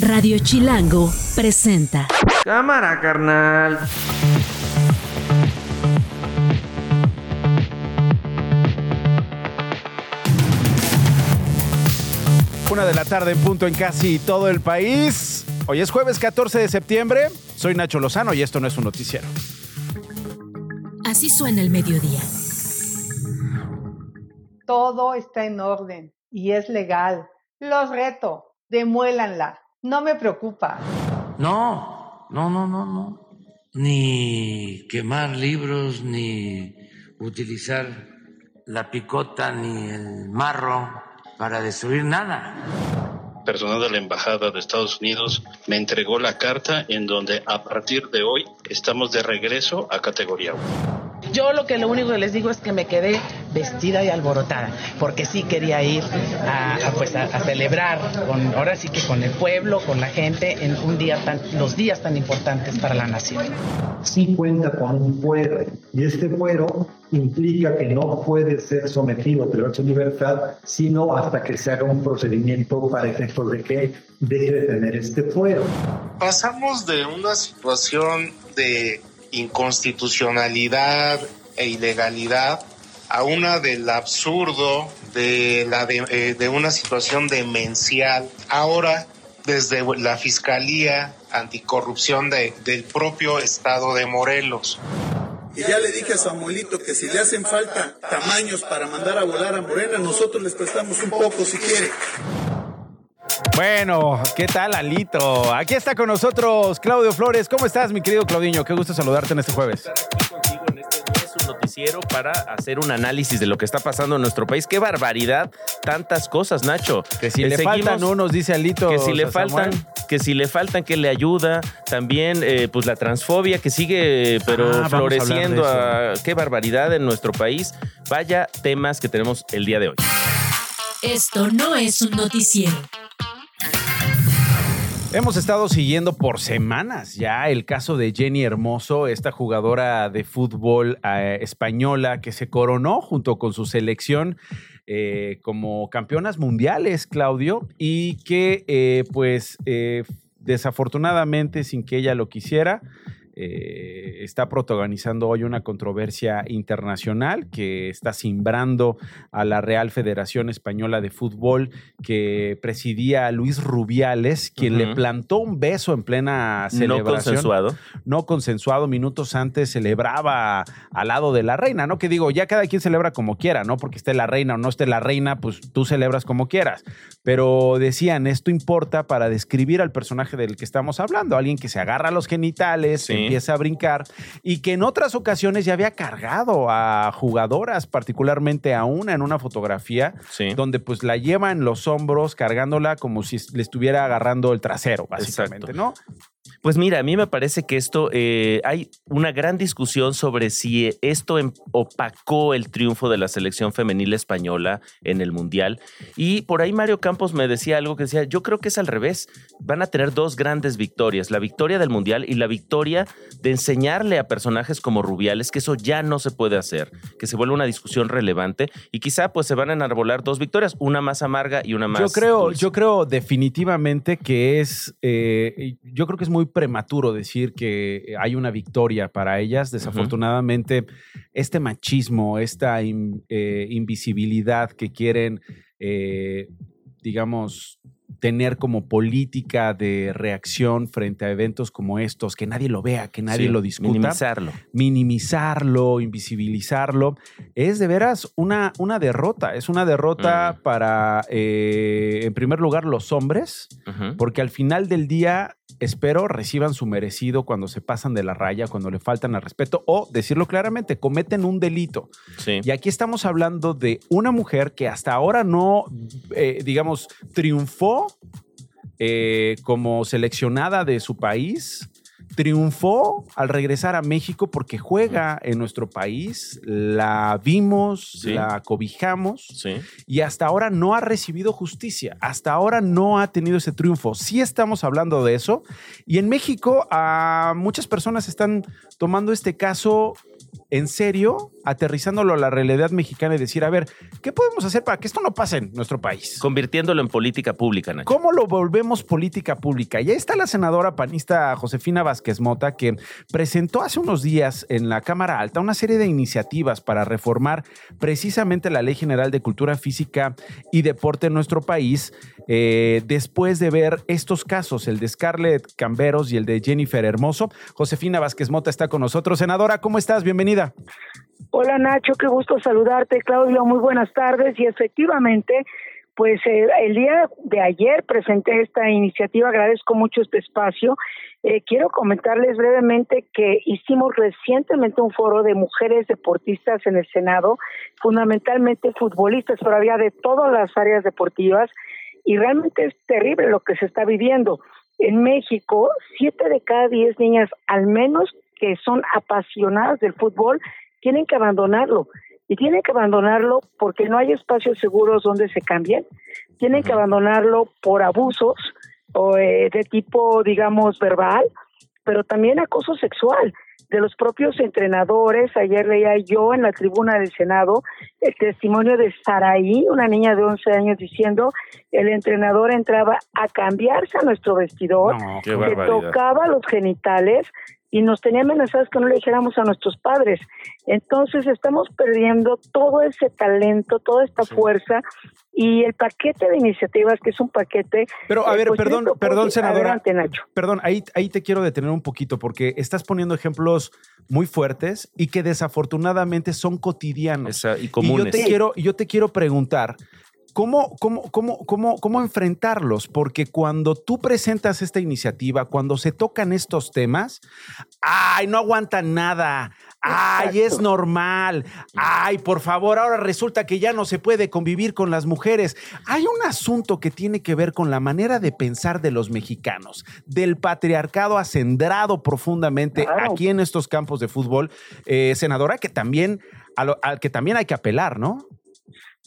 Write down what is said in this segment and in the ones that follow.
Radio Chilango presenta. Cámara, carnal. Una de la tarde en punto en casi todo el país. Hoy es jueves 14 de septiembre. Soy Nacho Lozano y esto no es un noticiero. Así suena el mediodía. Todo está en orden y es legal. Los reto, demuélanla. No me preocupa. No, no, no, no, no. Ni quemar libros, ni utilizar la picota, ni el marro para destruir nada. Personal de la Embajada de Estados Unidos me entregó la carta en donde a partir de hoy estamos de regreso a categoría 1. Yo lo que lo único que les digo es que me quedé vestida y alborotada, porque sí quería ir a, pues a, celebrar con, ahora sí que con el pueblo, con la gente, en un día tan, los días tan importantes para la nación. Sí cuenta con un fuero, y este fuero implica que no puede ser sometido a de libertad, sino hasta que se haga un procedimiento para efectos de que deje de tener este fuero. Pasamos de una situación de inconstitucionalidad e ilegalidad a una del absurdo de, la de, eh, una situación demencial. Ahora, desde la Fiscalía Anticorrupción del propio Estado de Morelos. Y ya le dije a Samuelito que si le hacen falta tamaños para mandar a volar a Morena, nosotros les prestamos un poco si quiere. Bueno, ¿qué tal, Alito? Aquí está con nosotros Claudio Flores. ¿Cómo estás, mi querido Claudiño? Qué gusto saludarte en este jueves. Estar aquí contigo en este es un noticiero para hacer un análisis de lo que está pasando en nuestro país. ¡Qué barbaridad! Tantas cosas, Nacho. Que si le faltan unos, dice Alito. Que si le faltan, que si le faltan, que le ayuda. También, eh, pues la transfobia que sigue, pero ah, floreciendo. A, ¡Qué barbaridad en nuestro país! Vaya temas que tenemos el día de hoy. Esto no es un noticiero. Hemos estado siguiendo por semanas ya el caso de Jenny Hermoso, esta jugadora de fútbol eh, española que se coronó junto con su selección eh, como campeonas mundiales, Claudio, y que eh, pues desafortunadamente sin que ella lo quisiera, eh, está protagonizando hoy una controversia internacional que está simbrando a la Real Federación Española de Fútbol que presidía Luis Rubiales, quien le plantó un beso en plena celebración. No consensuado. No consensuado. Minutos antes celebraba al lado de la reina, ¿no? Que digo, ya cada quien celebra como quiera, ¿no? Porque esté la reina o no esté la reina, pues tú celebras como quieras. Pero decían, esto importa para describir al personaje del que estamos hablando, alguien que se agarra a los genitales, sí empieza a brincar y que en otras ocasiones ya había cargado a jugadoras, particularmente a una en una fotografía, donde pues la lleva en los hombros cargándola como si le estuviera agarrando el trasero, básicamente, ¿no? Pues mira, a mí me parece que esto eh, hay una gran discusión sobre si esto em, opacó el triunfo de la selección femenil española en el Mundial. Y por ahí Mario Campos me decía algo que decía, yo creo que es al revés. Van a tener dos grandes victorias, la victoria del Mundial y la victoria de enseñarle a personajes como Rubiales que eso ya no se puede hacer, que se vuelve una discusión relevante y quizá pues se van a enarbolar dos victorias, una más amarga y una más... Yo creo, yo creo definitivamente que es, eh, yo creo que es muy prematuro decir que hay una victoria para ellas. Desafortunadamente, este machismo, esta eh, invisibilidad que quieren, eh, digamos, tener como política de reacción frente a eventos como estos, que nadie lo vea, que nadie lo discuta. Minimizarlo. Minimizarlo, invisibilizarlo. Es de veras una, una derrota. Es una derrota para, eh, en primer lugar, los hombres, porque al final del día espero reciban su merecido cuando se pasan de la raya, cuando le faltan al respeto o, decirlo claramente, cometen un delito. Y aquí estamos hablando de una mujer que hasta ahora no, eh, digamos, triunfó eh, como seleccionada de su país triunfó al regresar a México porque juega en nuestro país, la vimos, la cobijamos y hasta ahora no ha recibido justicia, hasta ahora no ha tenido ese triunfo. Sí estamos hablando de eso. Y en México a muchas personas están tomando este caso en serio, aterrizándolo a la realidad mexicana y decir, a ver, ¿qué podemos hacer para que esto no pase en nuestro país? Convirtiéndolo en política pública, Nacho. ¿Cómo lo volvemos política pública? Y ahí está la senadora panista Josefina Vázquez Mota, que presentó hace unos días en la Cámara Alta una serie de iniciativas para reformar precisamente la Ley General de Cultura Física y Deporte en nuestro país, eh, después de ver estos casos, el de Scarlett Camberos y el de Jennifer Hermoso. Josefina Vázquez Mota está con nosotros. Senadora, ¿cómo estás? Bienvenida. Hola Nacho, qué gusto saludarte. Claudio, muy buenas tardes. Y efectivamente, pues eh, el día de ayer presenté esta iniciativa, agradezco mucho este espacio. Eh, quiero comentarles brevemente que hicimos recientemente un foro de mujeres deportistas en el Senado, fundamentalmente futbolistas, pero había de todas las áreas deportivas y realmente es terrible lo que se está viviendo. En México, siete de cada diez niñas al menos que son apasionadas del fútbol tienen que abandonarlo. Y tienen que abandonarlo porque no hay espacios seguros donde se cambien. Tienen que abandonarlo por abusos o, eh, de tipo, digamos, verbal, pero también acoso sexual de los propios entrenadores. Ayer leía yo en la tribuna del Senado el testimonio de Saraí, una niña de 11 años, diciendo el entrenador entraba a cambiarse a nuestro vestidor, que tocaba los genitales, y nos tenía amenazados que no le dijéramos a nuestros padres. Entonces estamos perdiendo todo ese talento, toda esta fuerza y el paquete de iniciativas, que es un paquete... Pero a eh, ver, pues, perdón, perdón, senadora. Perdón, ahí, ahí te quiero detener un poquito porque estás poniendo ejemplos muy fuertes y que desafortunadamente son cotidianos. y comunes. yo te, quiero, yo te quiero preguntar, ¿Cómo, cómo, cómo, cómo, cómo enfrentarlos? Porque cuando tú presentas esta iniciativa, cuando se tocan estos temas, ¡ay, no aguantan nada! ¡Ay, es normal! ¡Ay, por favor, ahora resulta que ya no se puede convivir con las mujeres! Hay un asunto que tiene que ver con la manera de pensar de los mexicanos, del patriarcado acendrado profundamente aquí en estos campos de fútbol, eh, senadora, que también, al que también hay que apelar, ¿no?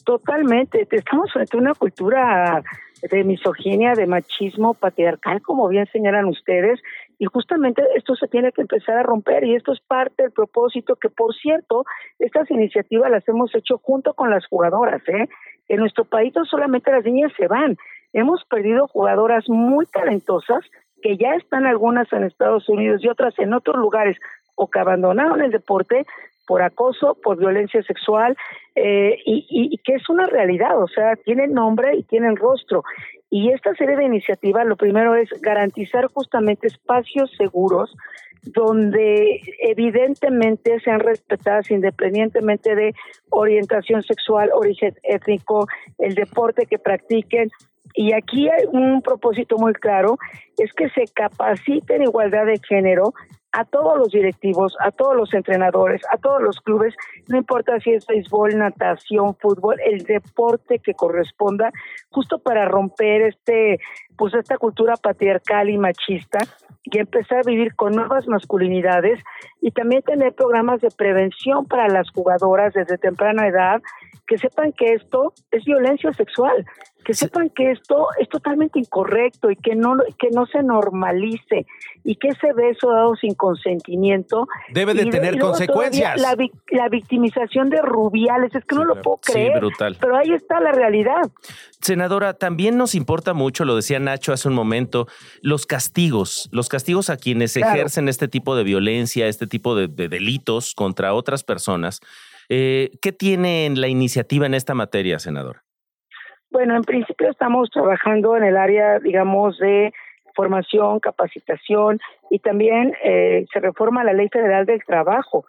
Totalmente, estamos frente a una cultura de misoginia, de machismo patriarcal, como bien señalan ustedes, y justamente esto se tiene que empezar a romper y esto es parte del propósito que, por cierto, estas iniciativas las hemos hecho junto con las jugadoras. ¿eh? En nuestro país no solamente las niñas se van, hemos perdido jugadoras muy talentosas que ya están algunas en Estados Unidos y otras en otros lugares o que abandonaron el deporte por acoso, por violencia sexual, eh, y, y, que es una realidad, o sea, tienen nombre y tienen rostro. Y esta serie de iniciativas, lo primero es garantizar justamente espacios seguros donde evidentemente sean respetadas independientemente de orientación sexual, origen étnico, el deporte que practiquen. Y aquí hay un propósito muy claro, es que se capacite en igualdad de género a todos los directivos, a todos los entrenadores, a todos los clubes, no importa si es béisbol, natación, fútbol, el deporte que corresponda, justo para romper este, pues esta cultura patriarcal y machista y empezar a vivir con nuevas masculinidades y también tener programas de prevención para las jugadoras desde temprana edad, que sepan que esto es violencia sexual, que sepan que esto es totalmente incorrecto y que no que no se normalice y que ese beso dado sin consentimiento debe de tener consecuencias. La, la, victimización de Rubiales, es que no lo puedo creer. brutal. Pero ahí está la realidad. Senadora, también nos importa mucho, lo decía Nacho hace un momento, los castigos, los castigos a quienes ejercen este tipo de violencia, este tipo de, delitos contra otras personas. Eh, ¿Qué tiene en la iniciativa en esta materia, senadora? Bueno, en principio estamos trabajando en el área, digamos, de formación, capacitación y también eh, se reforma la Ley Federal del Trabajo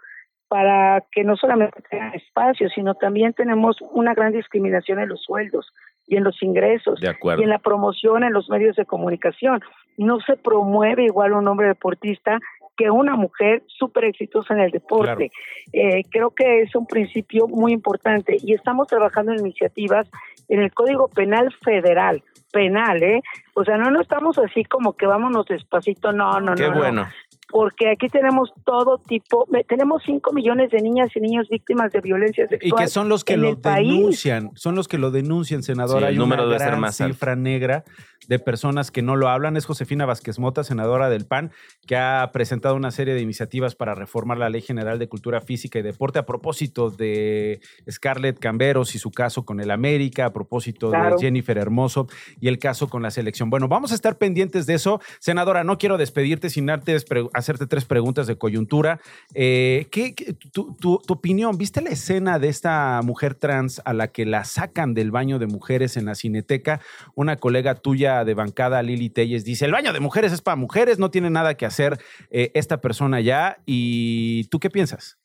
para que no solamente tengan espacio, sino también tenemos una gran discriminación en los sueldos y en los ingresos y en la promoción en los medios de comunicación. No se promueve igual un hombre deportista que una mujer súper exitosa en el deporte. Eh, creo que es un principio muy importante y estamos trabajando en iniciativas en el Código Penal Federal, penal, ¿eh? O sea, no, no estamos así como que vámonos despacito, no, no, Qué no. bueno. Porque aquí tenemos todo tipo, tenemos 5 millones de niñas y niños víctimas de violencia sexual. Y que son los que lo denuncian, son los que lo denuncian, senadora. el Hay número una debe ser más alto. cifra negra de personas que no lo hablan. Es Josefina Vázquez Mota, senadora del PAN, que ha presentado una serie de iniciativas para reformar la Ley General de Cultura Física y Deporte a propósito de Scarlett Camberos y su caso con el América, a propósito Claro. de Jennifer Hermoso y el caso con la selección. Bueno, vamos a estar pendientes de eso. Senadora, no quiero despedirte sin antes pre- hacerte tres preguntas de coyuntura. Eh, ¿qué, tu, tu- tu opinión? ¿Viste la escena de esta mujer trans a la que la sacan del baño de mujeres en la cineteca? Una colega tuya de bancada, Lili Telles, dice, el baño de mujeres es para mujeres, no tiene nada que hacer eh, esta persona ya. ¿Y tú qué piensas?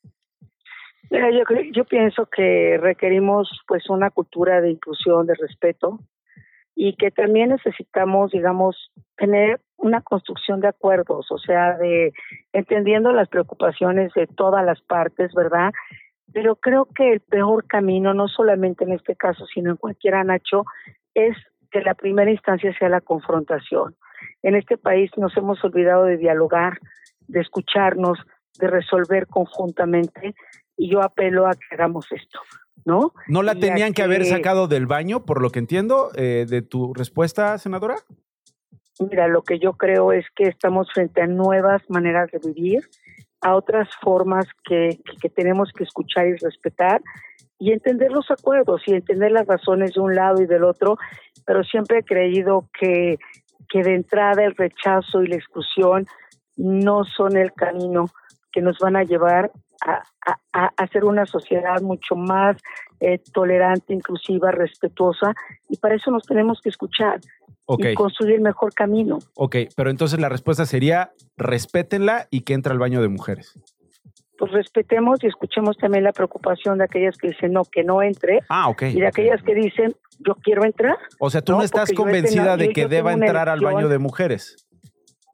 Mira, yo, creo- yo pienso que requerimos pues una cultura de inclusión, de respeto y que también necesitamos, digamos, tener una construcción de acuerdos, o sea, de entendiendo las preocupaciones de todas las partes, ¿verdad? Pero creo que el peor camino, no solamente en este caso, sino en cualquiera, Nacho, es que la primera instancia sea la confrontación. En este país nos hemos olvidado de dialogar, de escucharnos, de resolver conjuntamente y yo apelo a que hagamos esto, ¿no? ¿No la Y tenían que haber sacado del baño, por lo que entiendo, eh, de tu respuesta, senadora? Mira, lo que yo creo es que estamos frente a nuevas maneras de vivir, a otras formas que, que- tenemos que escuchar y respetar y entender los acuerdos y entender las razones de un lado y del otro, pero siempre he creído que, que de entrada el rechazo y la exclusión no son el camino que nos van a llevar a, a- a una sociedad mucho más eh, tolerante, inclusiva, respetuosa, y para eso nos tenemos que escuchar Y construir el mejor camino. Ok, pero entonces la respuesta sería respétenla y que entre al baño de mujeres. Pues respetemos y escuchemos también la preocupación de aquellas que dicen no, que no entre, Ah, ok. y de aquellas que dicen yo quiero entrar. O sea, tú no, No, estás convencida de que deba entrar al baño de mujeres.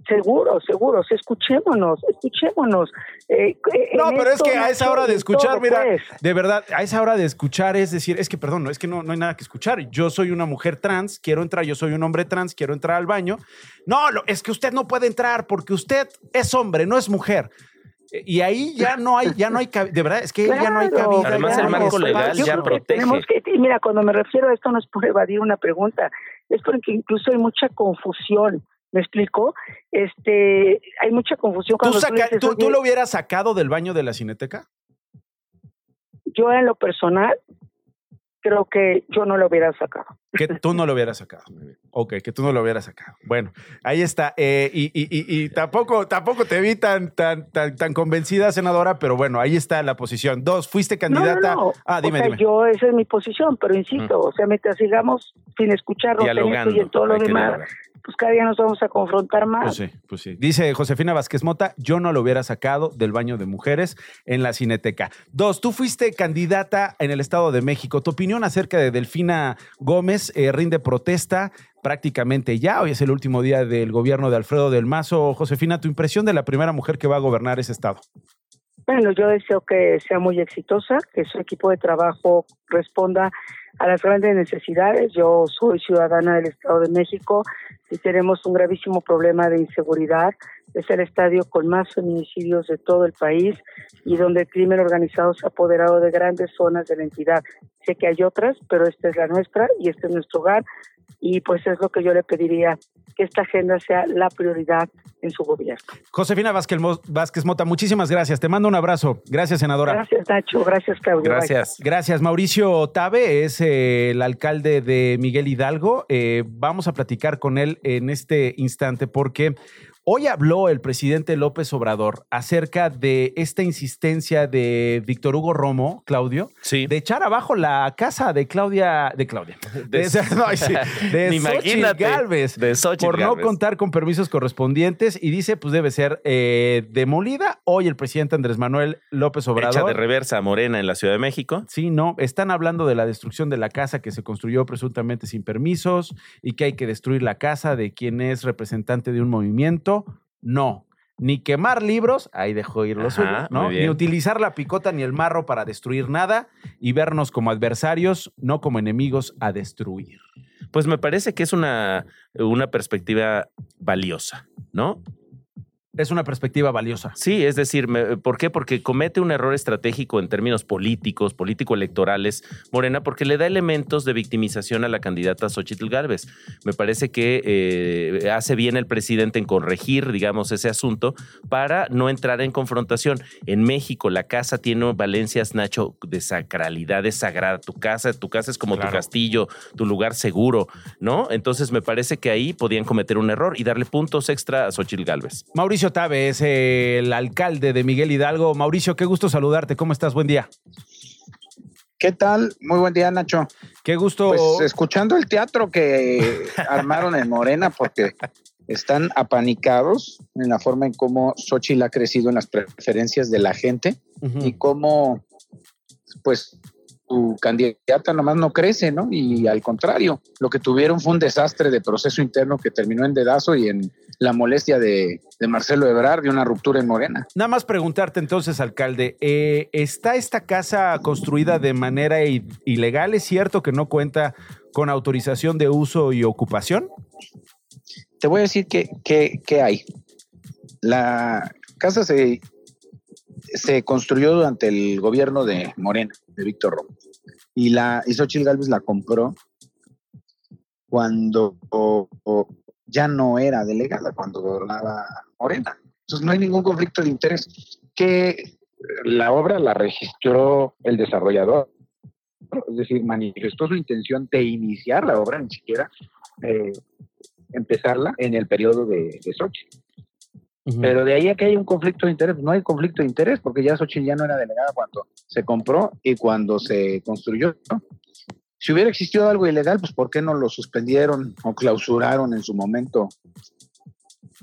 Seguro, seguro, sí, escuchémonos, escuchémonos. Eh, eh, No, pero es que a esa hora de escuchar, todo, mira, pues. de verdad, a esa hora de escuchar es decir, es que perdón, no, es que no, no hay nada que escuchar. Yo soy una mujer trans, quiero entrar, yo soy un hombre trans, quiero entrar al baño. No, lo- es que usted no puede entrar porque usted es hombre, no es mujer. Eh, Y ahí ya no hay, ya no hay, de verdad, es que ya no hay cabida. Además, ya el no hay marco legal Yo ya protege. tenemos que- y mira, cuando me refiero a esto no es por evadir una pregunta, es porque incluso hay mucha confusión. ¿Me explico? Este, hay mucha confusión ¿Tú, cuando tú saca- dices, tú- tú "Oye, lo hubieras sacado del baño de la cineteca? yo en lo personal creo que yo no lo hubiera sacado. Que tú no lo hubieras sacado. Ok, que tú no lo hubieras sacado. Bueno, ahí está. Eh, y, y- y- y tampoco, tampoco te vi tan, tan, tan, tan convencida, senadora, pero bueno, ahí está la posición. Dos, fuiste candidata. No, no, no. Ah, dime, o sea, dime. yo esa es mi posición, pero insisto, o sea, mientras sigamos sin escucharnos y en todo lo demás, pues cada día nos vamos a confrontar más. Pues sí, pues sí. Dice Josefina Vázquez Mota, yo no lo hubiera sacado del baño de mujeres en la Cineteca. Dos, tú fuiste candidata en el Estado de México. Tu opinión acerca de Delfina Gómez eh, rinde protesta prácticamente ya. Hoy es el último día del gobierno de Alfredo del Mazo. Josefina, tu impresión de la primera mujer que va a gobernar ese estado. Bueno, yo deseo que sea muy exitosa, que su equipo de trabajo responda a las grandes necesidades. Yo soy ciudadana del Estado de México y tenemos un gravísimo problema de inseguridad. Es el estadio con más feminicidios de todo el país y donde el crimen organizado se ha apoderado de grandes zonas de la entidad. Sé que hay otras, pero esta es la nuestra y este es nuestro hogar y pues es lo que yo le pediría, que esta agenda sea la prioridad en su gobierno. Josefina Vázquez, Vázquez Mota, muchísimas gracias. Te mando un abrazo. Gracias, senadora. Gracias, Nacho. Gracias, Claudio. Bye. Gracias. Mauricio Tabe es eh, el alcalde de Miguel Hidalgo. Eh, vamos a platicar con él en este instante porque hoy habló el presidente López Obrador acerca de esta insistencia de Víctor Hugo Romo, Claudio, de echar abajo la casa de Claudia, de Claudia, de, De- no, sí, de Xochitl de Xochitl por no contar con permisos correspondientes y dice pues debe ser eh, demolida. Hoy el presidente Andrés Manuel López Obrador Hecha de reversa a Morena en la Ciudad de México. Sí, no, están hablando de la destrucción de la casa que se construyó presuntamente sin permisos y que hay que destruir la casa de quien es representante de un movimiento. No, ni quemar libros, ahí dejó ir lo Ajá, suyo, ¿no? Ni utilizar la picota ni el marro para destruir nada y vernos como adversarios, no como enemigos a destruir. Pues me parece que es una, una perspectiva valiosa, ¿no? Es una perspectiva valiosa. Sí, es decir, ¿por qué? Porque comete un error estratégico en términos políticos, político-electorales, Morena, porque le da elementos de victimización a la candidata Xochitl Gálvez. Me parece que eh, hace bien el presidente en corregir, digamos, ese asunto para no entrar en confrontación. En México, la casa tiene valencias, Nacho, de sacralidad, de sagrada. Tu casa, tu casa es como tu castillo, tu lugar seguro, ¿no? Entonces me parece que ahí podían cometer un error y darle puntos extra a Xochitl Gálvez. Mauricio Tabe es el alcalde de Miguel Hidalgo. Mauricio, qué gusto saludarte. ¿Cómo estás? Buen día. ¿Qué tal? Muy buen día, Nacho. Qué gusto. Pues escuchando el teatro que armaron en Morena, porque están apanicados en la forma en cómo Xochitl ha crecido en las preferencias de la gente y cómo, pues, tu candidata nomás no crece, ¿no? Y al contrario, lo que tuvieron fue un desastre de proceso interno que terminó en dedazo y en la molestia de, Marcelo Ebrard de una ruptura en Morena. Nada más preguntarte entonces, alcalde, eh, ¿está esta casa construida de manera ilegal? ¿Es cierto que no cuenta con autorización de uso y ocupación? Te voy a decir que, que hay. La casa se se construyó durante el gobierno de Morena, de Víctor Romo. Y, la, y Xochitl Galvez la compró cuando ya no era delegada, cuando gobernaba Morena. Entonces no hay ningún conflicto de interés. Que la obra la registró el desarrollador, es decir, manifestó su intención de iniciar la obra, ni siquiera eh, empezarla en el periodo de, de Xochitl. Pero de ahí a que hay un conflicto de interés, no hay conflicto de interés, porque ya Xochitl ya no era delegada cuando se compró y cuando se construyó. Si hubiera existido algo ilegal, pues ¿por qué no lo suspendieron o clausuraron en su momento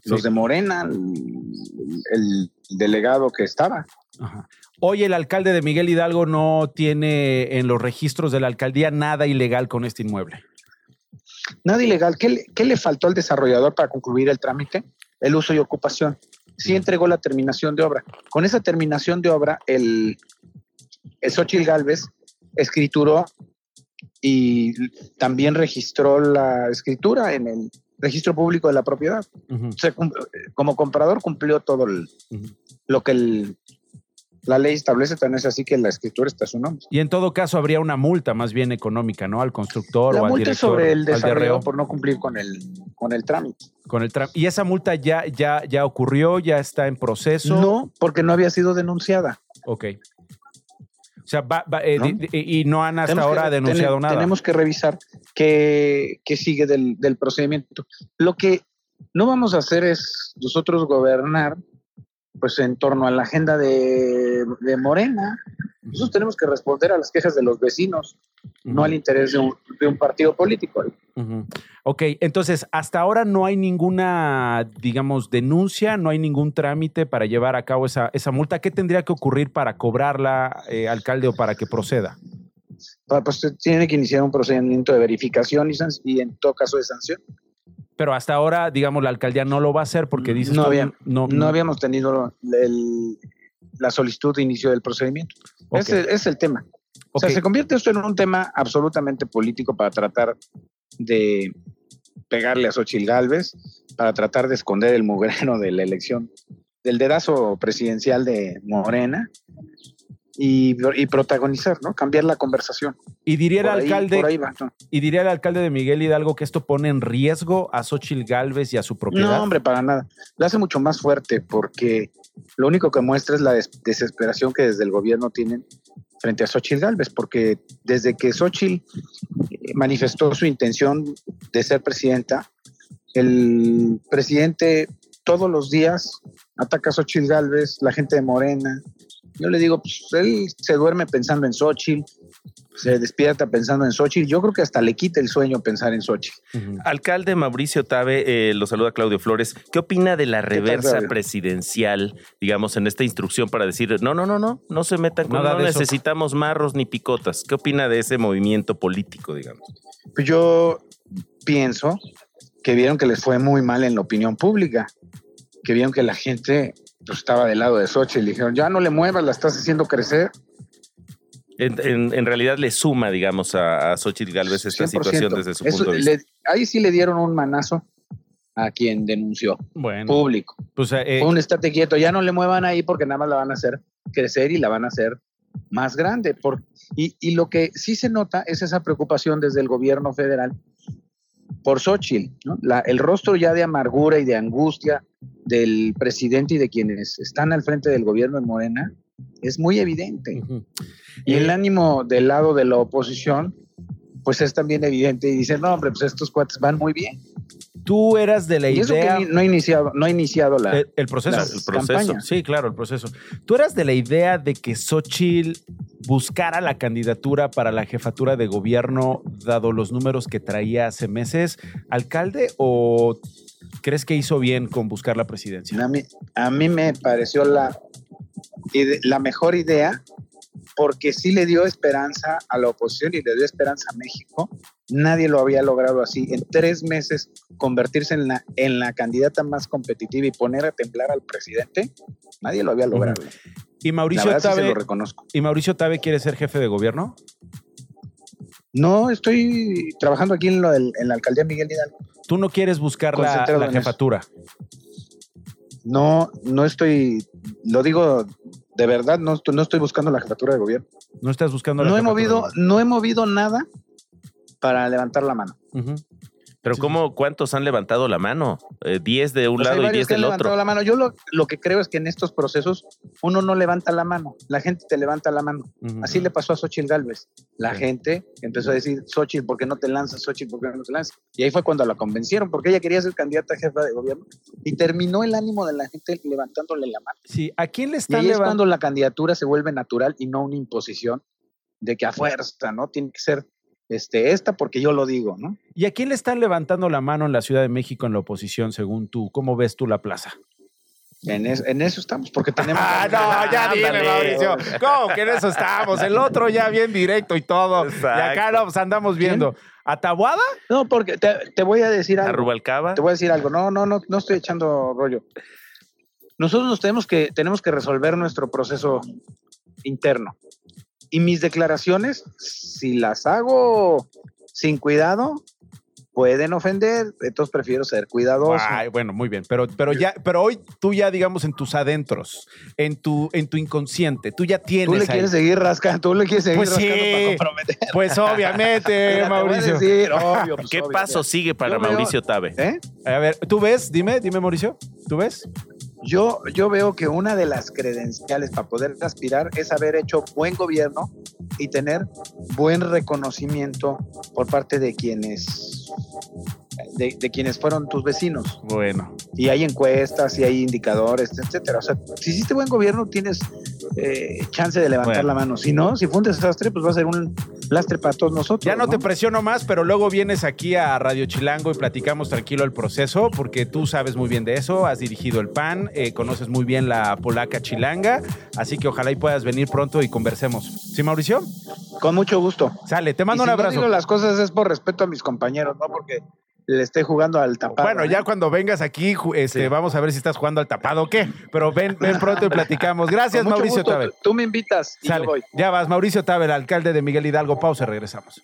los de Morena, el, delegado que estaba? Hoy el alcalde de Miguel Hidalgo no tiene en los registros de la alcaldía nada ilegal con este inmueble. Nada ilegal. ¿Qué qué le faltó al desarrollador para concluir el trámite? El uso y ocupación. Sí entregó la terminación de obra. Con esa terminación de obra, el, el Xochitl Galvez escrituró y también registró la escritura en el registro público de la propiedad. o sea, como comprador cumplió todo lo que el, la ley establece, tan es así que la escritura está a su nombre. Y en todo caso habría una multa más bien económica, ¿no? Al constructor o al multa sobre el desarrollo por no cumplir con el, con el trámite. Con el ¿Y esa multa ya, ya, ya ocurrió, ya está en proceso? No, porque no había sido denunciada. Ok. O sea, eh, y no han hasta ahora denunciado nada. Tenemos que revisar qué, sigue del, del procedimiento. Lo que no vamos a hacer es nosotros gobernar pues en torno a la agenda de, Morena. Nosotros tenemos que responder a las quejas de los vecinos, no al interés de un, partido político. Ok, entonces hasta ahora no hay ninguna, digamos, denuncia, no hay ningún trámite para llevar a cabo esa, esa multa. ¿Qué tendría que ocurrir para cobrarla, eh, alcalde, o para que proceda? Pues tiene que iniciar un procedimiento de verificación y, y en todo caso de sanción. Pero hasta ahora, digamos, la alcaldía no lo va a hacer porque dice... No, no, habíamos tenido la solicitud de inicio del procedimiento. Ese, es el tema. O sea, se convierte esto en un tema absolutamente político para tratar de pegarle a Xochitl Galvez, para tratar de esconder el mugrero de la elección, del dedazo presidencial de Morena, y, protagonizar, ¿no? Cambiar la conversación. Y diría el alcalde, y diría el alcalde de Miguel Hidalgo que esto pone en riesgo a Xochitl Galvez y a su propiedad. No, hombre, para nada. Lo hace mucho más fuerte porque lo único que muestra es la desesperación que desde el gobierno tienen frente a Xochitl Galvez, porque desde que Xochitl eh, manifestó su intención de ser presidenta, el presidente todos los días ataca a Xochitl Galvez, la gente de Morena, yo le digo, pues él se duerme pensando en Xochitl, se despierta pensando en Xochitl. Yo creo que hasta le quita el sueño pensar en Xochitl. Alcalde Mauricio Tabe, eh, lo saluda Claudio Flores. ¿Qué opina de la reversa presidencial, digamos, en esta instrucción para decir, no, no, no, no, no se metan con, no necesitamos marros ni picotas? ¿Qué opina de ese movimiento político, digamos? Pues yo pienso que vieron que les fue muy mal en la opinión pública, que vieron que la gente pues, estaba del lado de Xochitl y dijeron, ya no le muevas, la estás haciendo crecer. En, realidad le suma, digamos, a, a Xochitl Galvez esta situación desde su punto de vista. ahí sí le dieron un manazo a quien denunció. Bueno. Público. Pues, eh, Fue un estate quieto, ya no le muevan ahí porque nada más la van a hacer crecer y la van a hacer más grande. Por, y, y lo que sí se nota es esa preocupación desde el gobierno federal por Xochitl, ¿no? La- el rostro ya de amargura y de angustia del presidente y de quienes están al frente del gobierno de Morena es muy evidente. Y el ánimo del lado de la oposición, pues es también evidente y dicen, no, hombre, pues estos cuates van muy bien. Tú eras de la Y eso que idea. no ha iniciado, no ha iniciado la, El, el proceso. las El proceso. campañas. Sí, claro, el proceso. ¿Tú eras de la idea de que Xochitl buscara la candidatura para la jefatura de gobierno, dado los números que traía hace meses, alcalde, o crees que hizo bien con buscar la presidencia? A mí, a mí me pareció la, la mejor idea porque sí le dio esperanza a la oposición y le dio esperanza a México. Nadie lo había logrado así. En tres meses convertirse en la, en la candidata más competitiva y poner a temblar al presidente, nadie lo había logrado. ¿Y Mauricio sí Tabe, lo reconozco. ¿Y Mauricio Tabe quiere ser jefe de gobierno? No, estoy trabajando aquí en, lo del- en la alcaldía Miguel Hidalgo. ¿Tú no quieres buscar la, la jefatura? No, no estoy, lo digo de verdad, no, estoy- no estoy buscando la jefatura de gobierno. No estás buscando la No he movido, no he movido nada para levantar la mano. Pero ¿cómo, ¿cuántos han levantado la mano? Eh, ¿10 de un Pues lado y 10 que han del levantado otro? la mano. Yo lo, lo que creo es que en estos procesos uno no levanta la mano, la gente te levanta la mano. Así le pasó a Xochitl Galvez. La gente empezó a decir, Xochitl, ¿por qué no te lanzas? Xochitl, ¿por qué no te lanzas? Y ahí fue cuando la convencieron, porque ella quería ser candidata a jefa de gobierno. Y terminó el ánimo de la gente levantándole la mano. Sí, ¿a quién le Y están ahí es cuando la candidatura se vuelve natural y no una imposición de que a fuerza, ¿no? Tiene que ser este, esta porque yo lo digo, ¿no? ¿Y a quién le están levantando la mano en la Ciudad de México en la oposición, según tú? ¿Cómo ves tú la plaza? En, es- en eso estamos, porque tenemos... Ah, no, ya dime, Ándale. Mauricio. ¿Cómo que en eso estamos? El otro ya bien directo y todo. Y acá nos andamos viendo. ¿Atabuada? No, porque te, te voy a decir algo. ¿Rubalcaba? Te voy a decir algo. No, no, no, no estoy echando rollo. Nosotros nos tenemos que, tenemos que resolver nuestro proceso interno. Y mis declaraciones, si las hago sin cuidado, pueden ofender. Entonces prefiero ser cuidadoso. Ay, bueno, muy bien. Pero, pero ya, pero hoy tú ya, digamos, en tus adentros, en tu, en tu inconsciente, tú ya tienes. Tú le ahí- quieres seguir rascando, tú le quieres seguir Pues rascando sí. para comprometer. Pues obviamente, Mira, Mauricio. decir, obvio, pues, ¿Qué obvio, paso mira. sigue para Yo veo- Mauricio Tabe? ¿Eh? A ver, ¿tú ves? Dime, dime, Mauricio. ¿Tú ves? Yo, yo veo que una de las credenciales para poder aspirar es haber hecho buen gobierno y tener buen reconocimiento por parte de quienes de, de quienes fueron tus vecinos. Bueno. Y hay encuestas, y hay indicadores, etcétera. O sea, si hiciste buen gobierno, tienes eh, chance de levantar Bueno. la mano. Si no, si fue un desastre, pues va a ser un lastre para todos nosotros. Ya no, te presiono más, pero luego vienes aquí a Radio Chilango y platicamos tranquilo el proceso, porque tú sabes muy bien de eso, has dirigido el PAN, eh, conoces muy bien la polaca chilanga, así que ojalá y puedas venir pronto y conversemos. ¿Sí, Mauricio? Con mucho gusto. Sale, te mando Y un si no abrazo. digo las cosas es por respeto a mis compañeros, no porque le esté jugando al tapado. Bueno, ya cuando vengas aquí, este, vamos a ver si estás jugando al tapado o qué. Pero ven, ven pronto y platicamos. Gracias, Mauricio gusto. Tabe. Tú me invitas y Sale. yo voy. Ya vas, Mauricio Tabe, el alcalde de Miguel Hidalgo. Pausa, regresamos.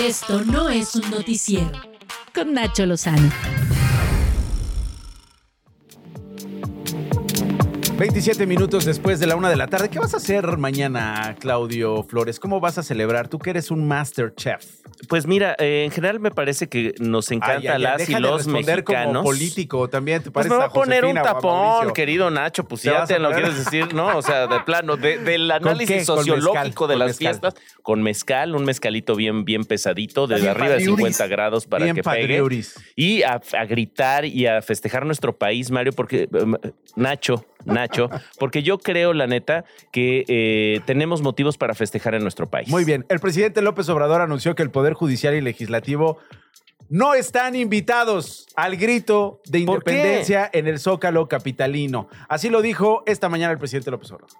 Esto no es un noticiero. Con Nacho Lozano. 27 minutos después de la una de la tarde. ¿Qué vas a hacer mañana, Claudio Flores? ¿Cómo vas a celebrar? Tú que eres un master chef. Pues mira, eh, en general me parece que nos encanta Ay, las y los responder como mexicanos. político también. ¿Te Pues me va a poner un Josefina tapón, querido Nacho, pues ¿Te ya te lo quieres decir, ¿no? O sea, de plano, de- del análisis sociológico de las mezcal. fiestas, con mezcal, un mezcalito bien, bien pesadito, de Bien arriba de padriuris. 50 grados para Bien que pegue. padriuris. Y a, a gritar y a festejar nuestro país, Mario, porque em, Nacho, Nacho, porque yo creo, la neta, que eh, tenemos motivos para festejar en nuestro país. Muy bien. El presidente López Obrador anunció que el Poder Judicial y Legislativo no están invitados al grito de independencia en el Zócalo capitalino. Así lo dijo esta mañana el presidente López Obrador.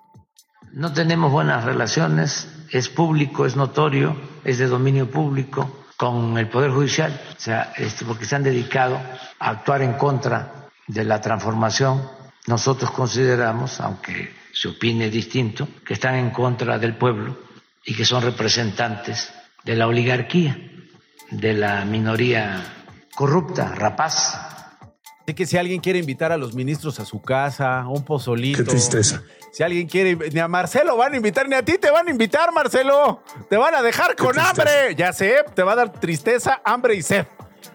No tenemos buenas relaciones, es público, es notorio, es de dominio público con el Poder Judicial, o sea, este, porque se han dedicado a actuar en contra de la transformación. Nosotros consideramos, aunque se opine distinto, que están en contra del pueblo y que son representantes de la oligarquía, de la minoría corrupta, rapaz, Así que si alguien quiere invitar a los ministros a su casa, un pozolito. Qué tristeza. Si alguien quiere, ni a Marcelo van a invitar, ni a ti te van a invitar, Marcelo. Te van a dejar con hambre. Ya sé, te va a dar tristeza, hambre y sed.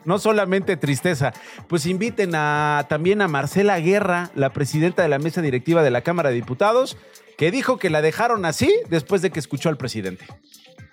No solamente tristeza. Pues inviten a, también a Marcela Guerra, la presidenta de la mesa directiva de la Cámara de Diputados, que dijo que la dejaron así después de que escuchó al presidente.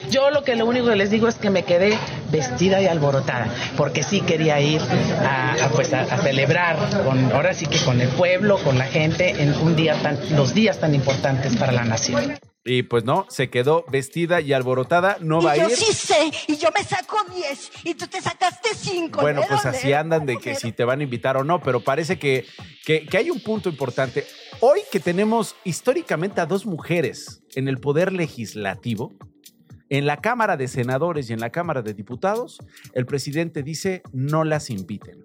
Yo lo que lo único que les digo es que me quedé vestida y alborotada, porque sí quería ir a, pues a, celebrar con, ahora sí que con el pueblo, con la gente, en un día tan, los días tan importantes para la nación. Y pues no, se quedó vestida y alborotada, no va a ir. Yo sí sé, y yo me saco 10, y tú te sacaste 5. Bueno, pues así andan de que si te van a invitar o no, pero parece que, que, que hay un punto importante. Hoy que tenemos históricamente a dos mujeres en el poder legislativo, en la Cámara de Senadores y en la Cámara de Diputados, el presidente dice no las inviten,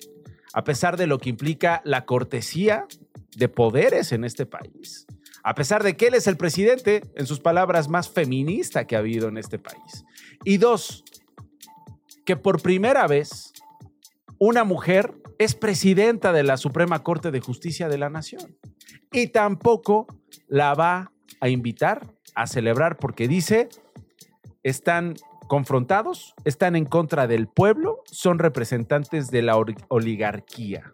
a pesar de lo que implica la cortesía de poderes en este país, a pesar de que él es el presidente, en sus palabras, más feminista que ha habido en este país. Y dos, que por primera vez una mujer es presidenta de la Suprema Corte de Justicia de la Nación. Y tampoco la va a invitar a celebrar porque dice están confrontados, están en contra del pueblo, son representantes de la oligarquía.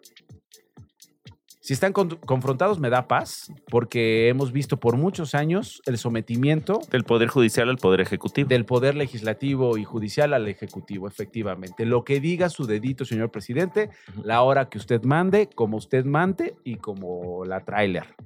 Si están confrontados me da paz, porque hemos visto por muchos años el sometimiento del Poder Judicial al Poder Ejecutivo. Del Poder Legislativo y Judicial al Ejecutivo, efectivamente. Lo que diga su dedito, señor presidente, la hora que usted mande, como usted mande y como la trailer.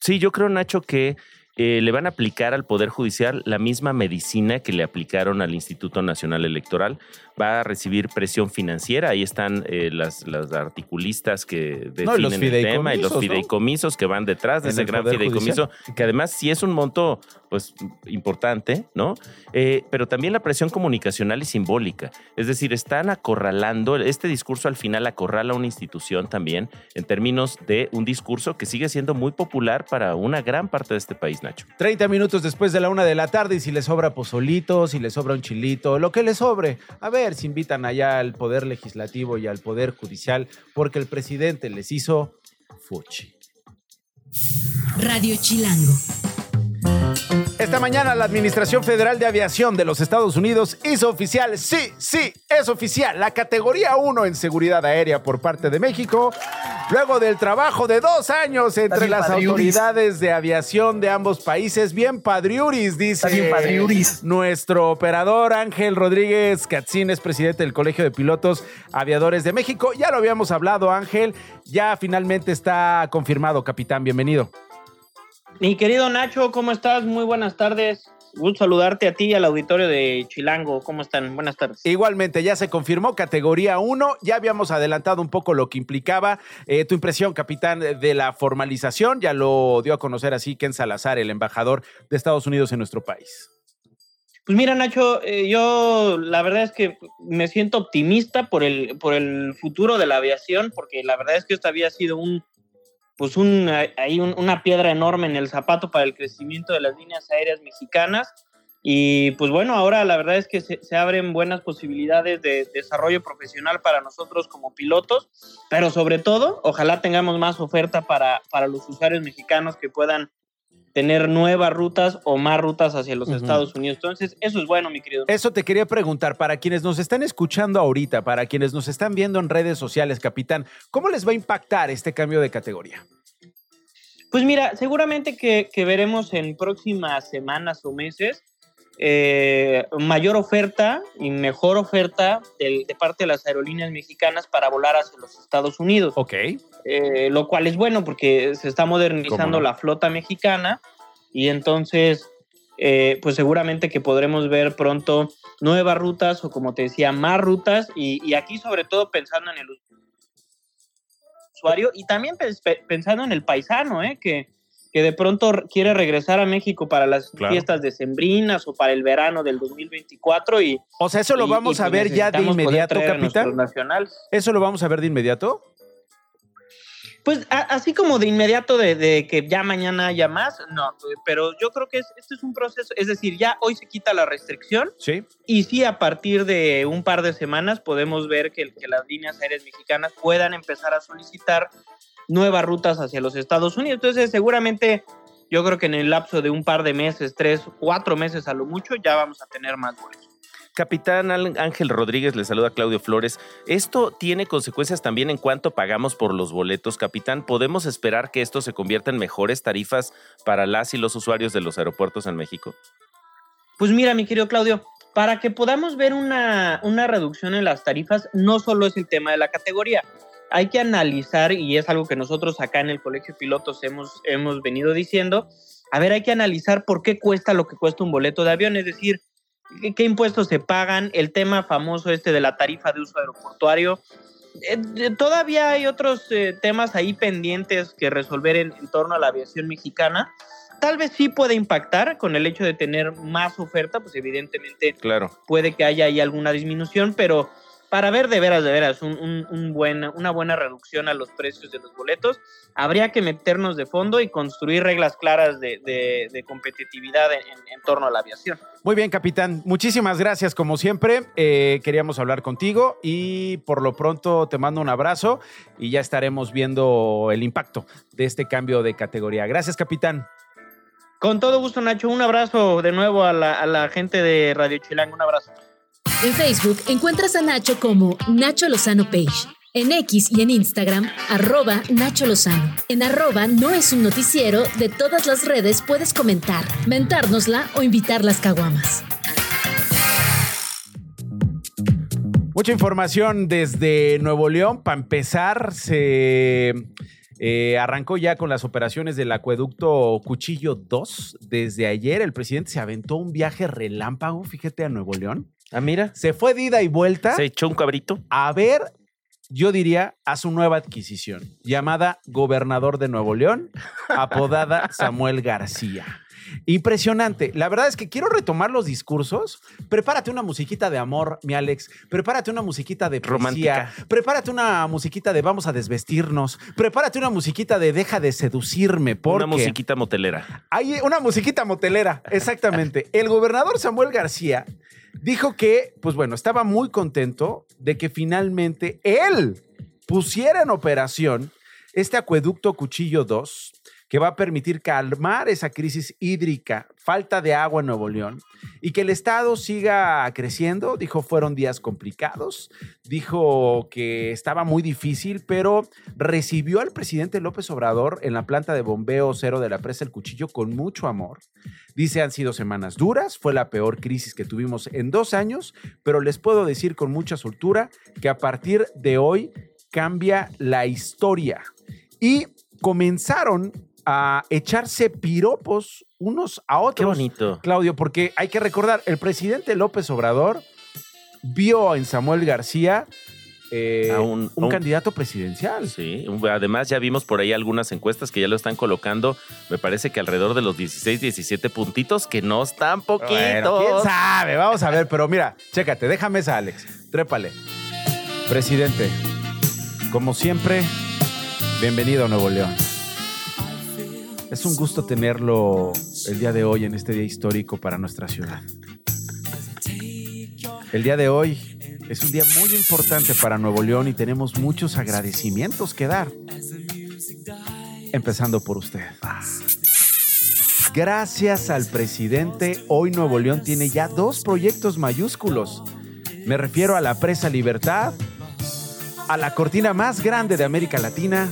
Sí, yo creo, Nacho, que eh, le van a aplicar al Poder Judicial la misma medicina que le aplicaron al Instituto Nacional Electoral. Va a recibir presión financiera. Ahí están eh, las, las, articulistas que definen el tema y los fideicomisos que van detrás de ese gran fideicomiso, que además sí es un monto pues importante, ¿no? Eh, pero también la presión comunicacional y simbólica. Es decir, están acorralando, este discurso al final acorrala una institución también en términos de un discurso que sigue siendo muy popular para una gran parte de este país, Nacho. 30 minutos después de la una de la tarde y si le sobra pozolito, si le sobra un chilito, lo que le sobre. A ver si invitan allá al Poder Legislativo y al Poder Judicial porque el presidente les hizo fuchi. Radio Chilango. Esta mañana la Administración Federal de Aviación de los Estados Unidos hizo oficial, sí, sí, es oficial, la categoría 1 en seguridad aérea por parte de México, luego del trabajo de dos años entre las autoridades de aviación de ambos países. Bien padriuris, dice bien padriuris. nuestro operador Ángel Rodríguez Catzín, es presidente del Colegio de Pilotos Aviadores de México. Ya lo habíamos hablado, Ángel, ya finalmente está confirmado, capitán, bienvenido. Mi querido Nacho, ¿cómo estás? Muy buenas tardes. Gusto saludarte a ti y al auditorio de Chilango. ¿Cómo están? Buenas tardes. Igualmente, ya se confirmó categoría 1. Ya habíamos adelantado un poco lo que implicaba. Eh, tu impresión, capitán, de la formalización. Ya lo dio a conocer así Ken Salazar, el embajador de Estados Unidos en nuestro país. Pues mira, Nacho, eh, yo la verdad es que me siento optimista por el, por el futuro de la aviación, porque la verdad es que esto había sido un pues un, hay una piedra enorme en el zapato para el crecimiento de las líneas aéreas mexicanas. Y pues bueno, ahora la verdad es que se, abren buenas posibilidades de desarrollo profesional para nosotros como pilotos, pero sobre todo, ojalá tengamos más oferta para, para los usuarios mexicanos que puedan tener nuevas rutas o más rutas hacia los Estados Unidos. Entonces, eso es bueno, mi querido. Eso te quería preguntar, para quienes nos están escuchando ahorita, para quienes nos están viendo en redes sociales, capitán, ¿cómo les va a impactar este cambio de categoría? Pues mira, seguramente que, veremos en próximas semanas o meses eh, mayor oferta y mejor oferta de, parte de las aerolíneas mexicanas para volar hacia los Estados Unidos. Ok. Eh, lo cual es bueno porque se está modernizando la flota mexicana y entonces, eh, pues seguramente que podremos ver pronto nuevas rutas o como te decía, más rutas y, y aquí sobre todo pensando en el usuario y también pensando en el paisano, ¿eh? que, que de pronto quiere regresar a México para las fiestas decembrinas o para el verano del 2024 y... O sea, eso lo vamos a pues ver ya de inmediato, capitán. Eso lo vamos a ver de inmediato. Pues así como de inmediato de, que ya mañana haya más, no, pero yo creo que este es un proceso, es decir, ya hoy se quita la restricción. Sí. Y sí, a partir de un par de semanas podemos ver que, que las líneas aéreas mexicanas puedan empezar a solicitar nuevas rutas hacia los Estados Unidos. Entonces, seguramente yo creo que en el lapso de un par de meses, tres, cuatro meses a lo mucho, ya vamos a tener más vuelos. Capitán Ángel Rodríguez le saluda Claudio Flores. ¿Esto tiene consecuencias también en cuánto pagamos por los boletos, capitán? ¿Podemos esperar que esto se convierta en mejores tarifas para las y los usuarios de los aeropuertos en México? Pues mira, mi querido Claudio, para que podamos ver una, una reducción en las tarifas, no solo es el tema de la categoría, hay que analizar, y es algo que nosotros acá en el Colegio Pilotos hemos, hemos venido diciendo, a ver, hay que analizar por qué cuesta lo que cuesta un boleto de avión, es decir, qué, impuestos se pagan, el tema famoso este de la tarifa de uso aeroportuario. Eh, todavía hay otros eh, temas ahí pendientes que resolver en, en, torno a la aviación mexicana. Tal vez sí puede impactar con el hecho de tener más oferta, pues evidentemente claro. puede que haya ahí alguna disminución, pero para ver de veras, de veras, un, un, una buena reducción a los precios de los boletos, habría que meternos de fondo y construir reglas claras de, de, competitividad en, en, torno a la aviación. Muy bien, capitán. Muchísimas gracias, como siempre. Eh, queríamos hablar contigo y por lo pronto te mando un abrazo y ya estaremos viendo el impacto de este cambio de categoría. Gracias, capitán. Con todo gusto, Nacho. Un abrazo de nuevo a la, a la gente de Radio Chilango. Un abrazo. En Facebook encuentras a Nacho como Nacho Lozano Page. En X y en Instagram, arroba Nacho Lozano. En arroba no es un noticiero, de todas las redes puedes comentar, mentárnosla o invitar las caguamas. Mucha información desde Nuevo León. Para empezar, se eh, arrancó ya con las operaciones del acueducto Cuchillo 2. Desde ayer el presidente se aventó un viaje relámpago, fíjate, a Nuevo León. Ah, mira. Se fue de ida y vuelta. Se echó un cabrito. A ver, yo diría, a su nueva adquisición, llamada Gobernador de Nuevo León, apodada Samuel García. Impresionante. La verdad es que quiero retomar los discursos. Prepárate una musiquita de amor, mi Alex. Prepárate una musiquita de poesía. Prepárate una musiquita de vamos a desvestirnos. Prepárate una musiquita de deja de seducirme. Porque una musiquita motelera. Hay una musiquita motelera, exactamente. El gobernador Samuel García dijo que, pues bueno, estaba muy contento de que finalmente él pusiera en operación este acueducto Cuchillo 2 que va a permitir calmar esa crisis hídrica, falta de agua en Nuevo León y que el Estado siga creciendo. Dijo, fueron días complicados, dijo que estaba muy difícil, pero recibió al presidente López Obrador en la planta de bombeo cero de la presa El Cuchillo con mucho amor. Dice, han sido semanas duras, fue la peor crisis que tuvimos en dos años, pero les puedo decir con mucha soltura que a partir de hoy cambia la historia. Y comenzaron a echarse piropos unos a otros. Qué bonito. Claudio, porque hay que recordar, el presidente López Obrador vio en Samuel García eh, un, candidato presidencial. Sí, además ya vimos por ahí algunas encuestas que ya lo están colocando, me parece que alrededor de los 16, 17 puntitos, que no están poquitos. ¿Quién sabe? Vamos a ver, pero mira, chécate, déjame esa, Alex. Trépale. Presidente, como siempre, bienvenido a Nuevo León. Es un gusto tenerlo el día de hoy en este día histórico para nuestra ciudad. El día de hoy es un día muy importante para Nuevo León y tenemos muchos agradecimientos que dar. Empezando por usted. Gracias al presidente, hoy Nuevo León tiene ya dos proyectos mayúsculos. Me refiero a la Presa Libertad, a la cortina más grande de América Latina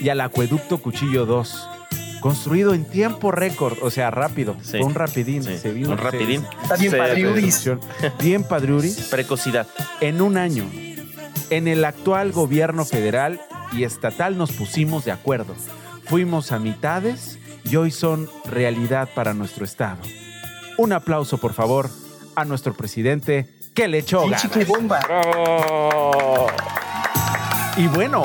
y al Acueducto Cuchillo 2 construido en tiempo récord, o sea, rápido, un rapidín. Se vino, un rapidín. Está bien padriuris. Bien padriuris. Precocidad. En un año, en el actual gobierno federal y estatal nos pusimos de acuerdo. Fuimos a mitades y hoy son realidad para nuestro estado. Un aplauso, por favor, a nuestro presidente que le echó ganas. bomba. Y bueno,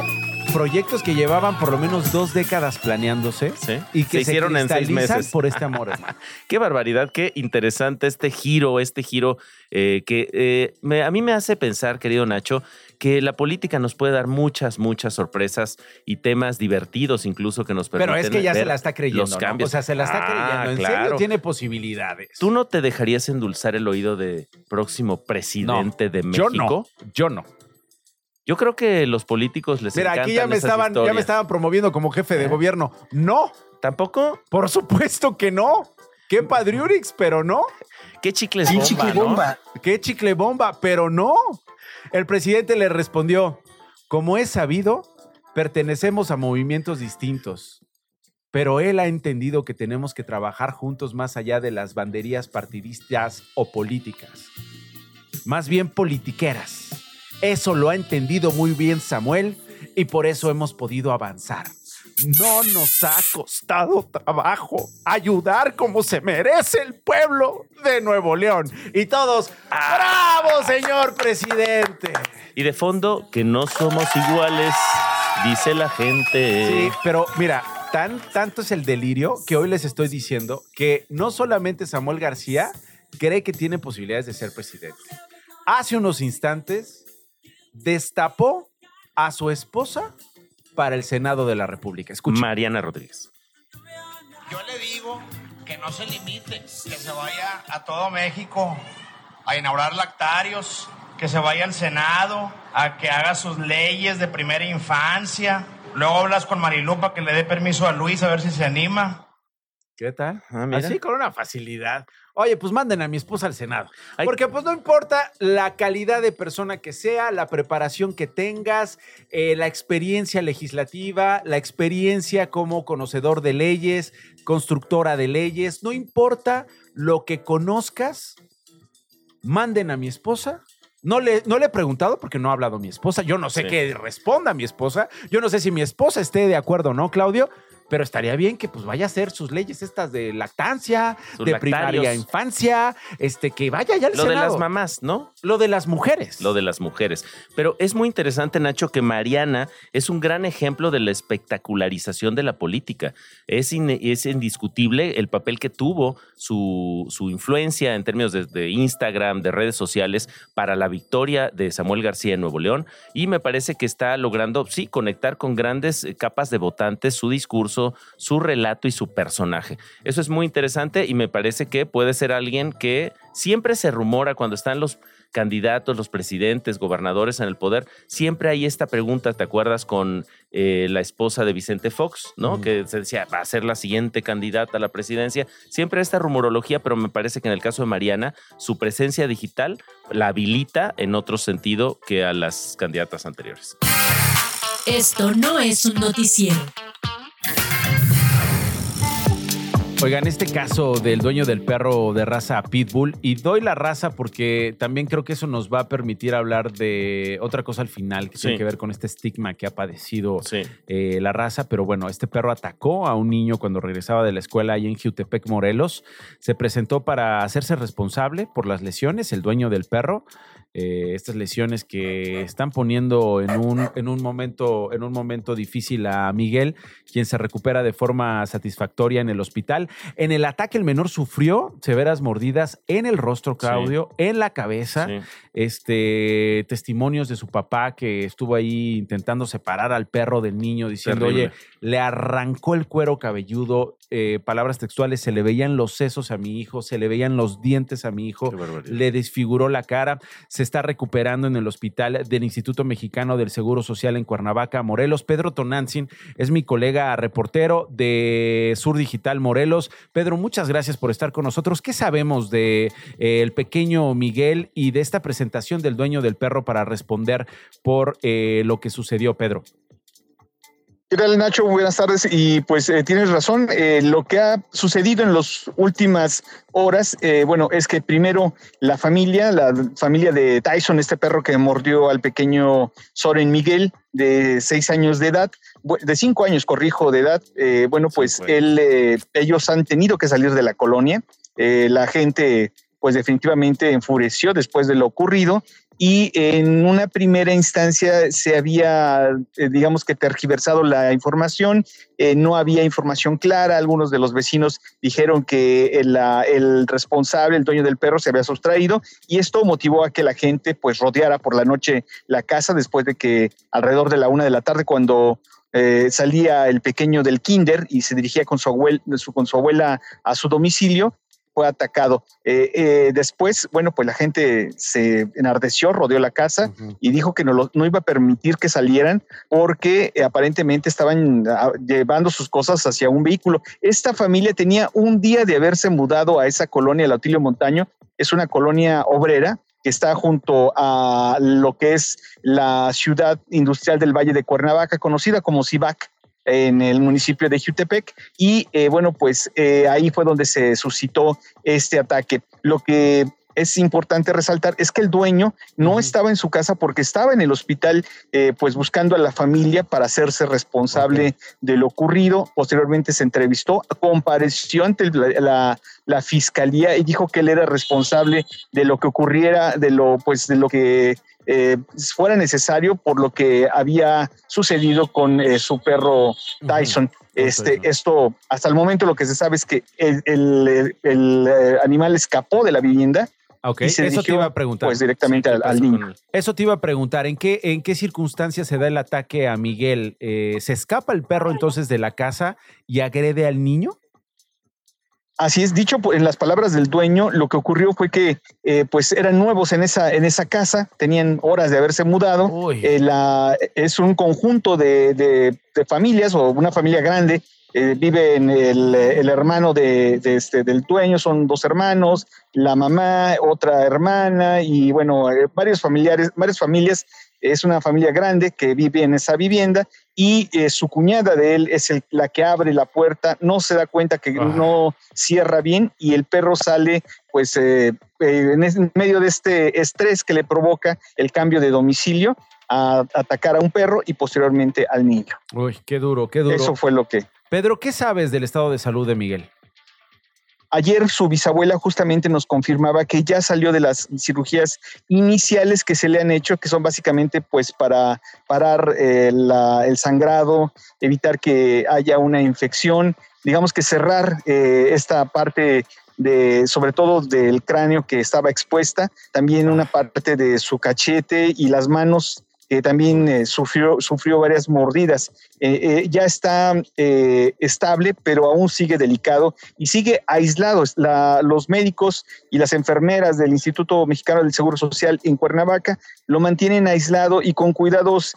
proyectos que llevaban por lo menos dos décadas planeándose y que se, hicieron en seis meses. por este amor. Qué barbaridad, qué interesante este giro, este giro eh, que eh, me- a mí me hace pensar, querido Nacho, que la política nos puede dar muchas, muchas sorpresas y temas divertidos incluso que nos permiten Pero es que ya se la está creyendo. Los ¿no? cambios. O sea, se la está Ah, creyendo. En claro. serio, tiene posibilidades. ¿Tú no te dejarías endulzar el oído de próximo presidente de yo México? no, yo no. Yo creo que los políticos les Mira, aquí ya me, estaban, ya me. ¿Eh? estaban promoviendo como jefe de gobierno. No. ¿Tampoco? Por supuesto que no. Qué padriurix, pero no. Qué chicles Qué bomba, chicle ¿no? bomba. Qué chicle bomba, pero no. El presidente le respondió, como es sabido, pertenecemos a movimientos distintos. Pero él ha entendido que tenemos que trabajar juntos más allá de las banderías partidistas o políticas. Más bien politiqueras. Eso lo ha entendido muy bien Samuel y por eso hemos podido avanzar. No nos ha costado trabajo ayudar como se merece el pueblo de Nuevo León. Y todos, ¡bravo, señor presidente! Y de fondo, que no somos iguales, dice la gente. Sí, pero mira, tan, tanto es el delirio que hoy les estoy diciendo que no solamente Samuel García cree que tiene posibilidades de ser presidente. Hace unos instantes destapó a su esposa para el Senado de la República. Escucha. Mariana Rodríguez. Yo le digo que no se limite, que se vaya a todo México a inaugurar lactarios, que se vaya al Senado, a que haga sus leyes de primera infancia. Luego hablas con Marilu para que le dé permiso a Luis a ver si se anima. ¿Qué tal? Ah, mira. Así con una facilidad. Oye, pues manden a mi esposa al Senado. Porque pues no importa la calidad de persona que sea, la preparación que tengas, eh, la experiencia legislativa, la experiencia como conocedor de leyes, constructora de leyes, no importa lo que conozcas, manden a mi esposa. No le, no le he preguntado porque no ha hablado mi esposa. Yo no sé Sí. qué responda mi esposa. Yo no sé si mi esposa esté de acuerdo o no, Claudio. Pero estaría bien que pues vaya a hacer sus leyes estas de lactancia, Sus de lactarios. primaria infancia, este que vaya ya al Lo de las mamás, ¿no? Lo de las mujeres. Lo de las mujeres. Pero es muy interesante, Nacho, que Mariana es un gran ejemplo de la espectacularización de la política. Es, in- es indiscutible el papel que tuvo su, su influencia en términos de, de Instagram, de redes sociales, para la victoria de Samuel García en Nuevo León. Y me parece que está logrando, sí, conectar con grandes capas de votantes su discurso, su relato y su personaje. Eso es muy interesante y me parece que puede ser alguien que siempre se rumora cuando están los candidatos, los presidentes, gobernadores en el poder, siempre hay esta pregunta, ¿te acuerdas con eh, la esposa de Vicente Fox, ¿no? Mm. Que se decía, va a ser la siguiente candidata a la presidencia. Siempre esta rumorología, pero me parece que en el caso de Mariana, su presencia digital la habilita en otro sentido que a las candidatas anteriores. Esto no es un noticiero. Oigan, este caso del dueño del perro de raza Pitbull, y doy la raza porque también creo que eso nos va a permitir hablar de otra cosa al final que tiene que ver con este estigma que ha padecido eh, la raza. Pero bueno, este perro atacó a un niño cuando regresaba de la escuela ahí en Jutepec, Morelos. Se presentó para hacerse responsable por las lesiones, el dueño del perro. Eh, estas lesiones que están poniendo en un, en, un momento, en un momento difícil a Miguel, quien se recupera de forma satisfactoria en el hospital. En el ataque el menor sufrió severas mordidas en el rostro, Claudio, en la cabeza. Este, testimonios de su papá que estuvo ahí intentando separar al perro del niño, diciendo, Terrible. oye, le arrancó el cuero cabelludo, eh, palabras textuales, se le veían los sesos a mi hijo, se le veían los dientes a mi hijo, le desfiguró la cara, se está recuperando en el hospital del Instituto Mexicano del Seguro Social en Cuernavaca, Morelos. Pedro Tonantzin es mi colega reportero de Sur Digital Morelos. Pedro, muchas gracias por estar con nosotros. ¿Qué sabemos de eh, el pequeño Miguel y de esta presentación del dueño del perro para responder por eh, lo que sucedió, Pedro? ¿Qué tal, Nacho? Buenas tardes. Y pues eh, tienes razón. eh, lo que ha sucedido en las últimas horas, eh, bueno, es que primero la familia, la familia de Tyson, este perro que mordió al pequeño Soren Miguel, de seis años de edad, de cinco años, corrijo, de edad, bueno, pues él, ellos han tenido que salir de la colonia. La gente pues definitivamente enfureció después de lo ocurrido y en una primera instancia se había, eh, digamos que tergiversado la información, eh, no había información clara, algunos de los vecinos dijeron que el, el, responsable, el dueño del perro se había sustraído y esto motivó a que la gente pues rodeara por la noche la casa después de que alrededor de la una de la tarde cuando eh, salía el pequeño del kinder y se dirigía con su, abuela, con su abuela a su domicilio, fue atacado. Eh, eh, después, bueno, pues la gente se enardeció, rodeó la casa y dijo que no, no, iba a permitir que salieran porque aparentemente estaban ah, llevando sus cosas hacia un vehículo. Esta familia tenía un día de haberse mudado a esa colonia, el Autilio Montaño, es una colonia obrera que está junto a lo que es la ciudad industrial del Valle de Cuernavaca, conocida como Cibac en el municipio de Jutepec y eh, bueno pues eh, ahí fue donde se suscitó este ataque. Lo que es importante resaltar es que el dueñño no estaba en su casa porque estaba en el hospital eh, pues buscando a la familia para hacerse responsable de lo ocurrido. Posteriormente se entrevistó, compareció ante la, la, fiscalía y dijo que él era responsable de lo que ocurriera, de lo pues de lo que eh, fuera necesario por lo que había sucedido con eh, su perro Tyson. Este, esto, hasta el momento lo que se sabe es que el, el, el animal escapó de la vivienda Ok, eso te iba a preguntar. Pues directamente al, niño. Eso te iba a preguntar, ¿en qué, en qué circunstancias se da el ataque a Miguel? Eh, ¿Se escapa el perro entonces de la casa y agrede al niño? Así es, dicho en las palabras del dueño, lo que ocurrió fue que eh, pues eran nuevos en esa, en esa casa, tenían horas de haberse mudado. Eh, la, es un conjunto de, de, familias o una familia grande eh, vive en el, el hermano de, este, del dueño, son dos hermanos, la mamá, otra hermana y bueno, eh, varios familiares, varias familias. Es una familia grande que vive en esa vivienda y eh, su cuñada de él es el, la que abre la puerta, no se da cuenta que no cierra bien y el perro sale pues en medio de este estrés que le provoca el cambio de domicilio a atacar a un perro y posteriormente al niño. Uy, qué duro, qué duro. Eso fue lo que Pedro, ¿qué sabes del estado de salud de Miguel? Ayer su bisabuela justamente nos confirmaba que ya salió de las cirugías iniciales que se le han hecho, que son básicamente pues para parar eh, el sangrado, evitar que haya una infección, digamos que cerrar eh, esta parte de, sobre todo del cráneo que estaba expuesta, también una parte de su cachete y las manos que también eh, sufrió, sufrió varias mordidas. Eh, eh, ya está estable, pero aún sigue delicado y sigue aislado. los médicos y las enfermeras del Instituto Mexicano del Seguro Social en Cuernavaca lo mantienen aislado y con cuidados,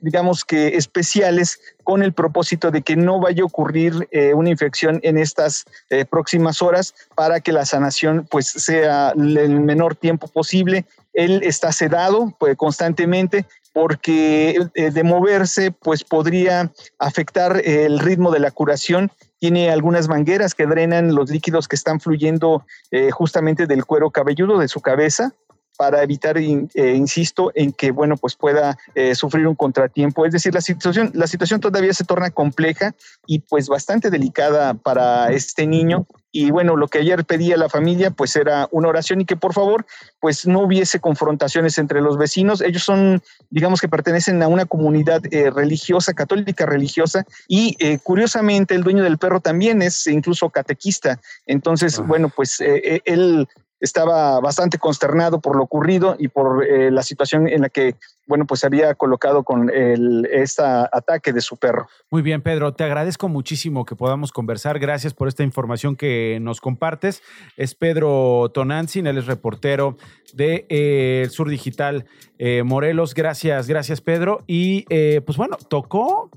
digamos que especiales, con el propósito de que no vaya a ocurrir una infección en estas próximas horas para que la sanación pues sea el menor tiempo posible él está sedado pues, constantemente porque eh, de moverse pues podría afectar el ritmo de la curación. Tiene algunas mangueras que drenan los líquidos que están fluyendo eh, justamente del cuero cabelludo de su cabeza para evitar, eh, insisto, en que, bueno, pues pueda eh, sufrir un contratiempo. Es decir, la situación, la situación todavía se torna compleja y pues bastante delicada para este niño. Y bueno, lo que ayer pedía la familia, pues era una oración y que por favor, pues no hubiese confrontaciones entre los vecinos. Ellos son, digamos que pertenecen a una comunidad eh, religiosa, católica religiosa, y curiosamente el dueño del perro también es incluso catequista. Entonces, bueno, pues él estaba bastante consternado por lo ocurrido y por eh, la situación en la que, bueno, pues se había colocado con el, este ataque de su perro. Muy bien, Pedro, te agradezco muchísimo que podamos conversar. Gracias por esta información que nos compartes. Es Pedro Tonantzin, él es reportero de eh, Sur Digital eh, Morelos. Gracias, gracias, Pedro. Y pues bueno, tocó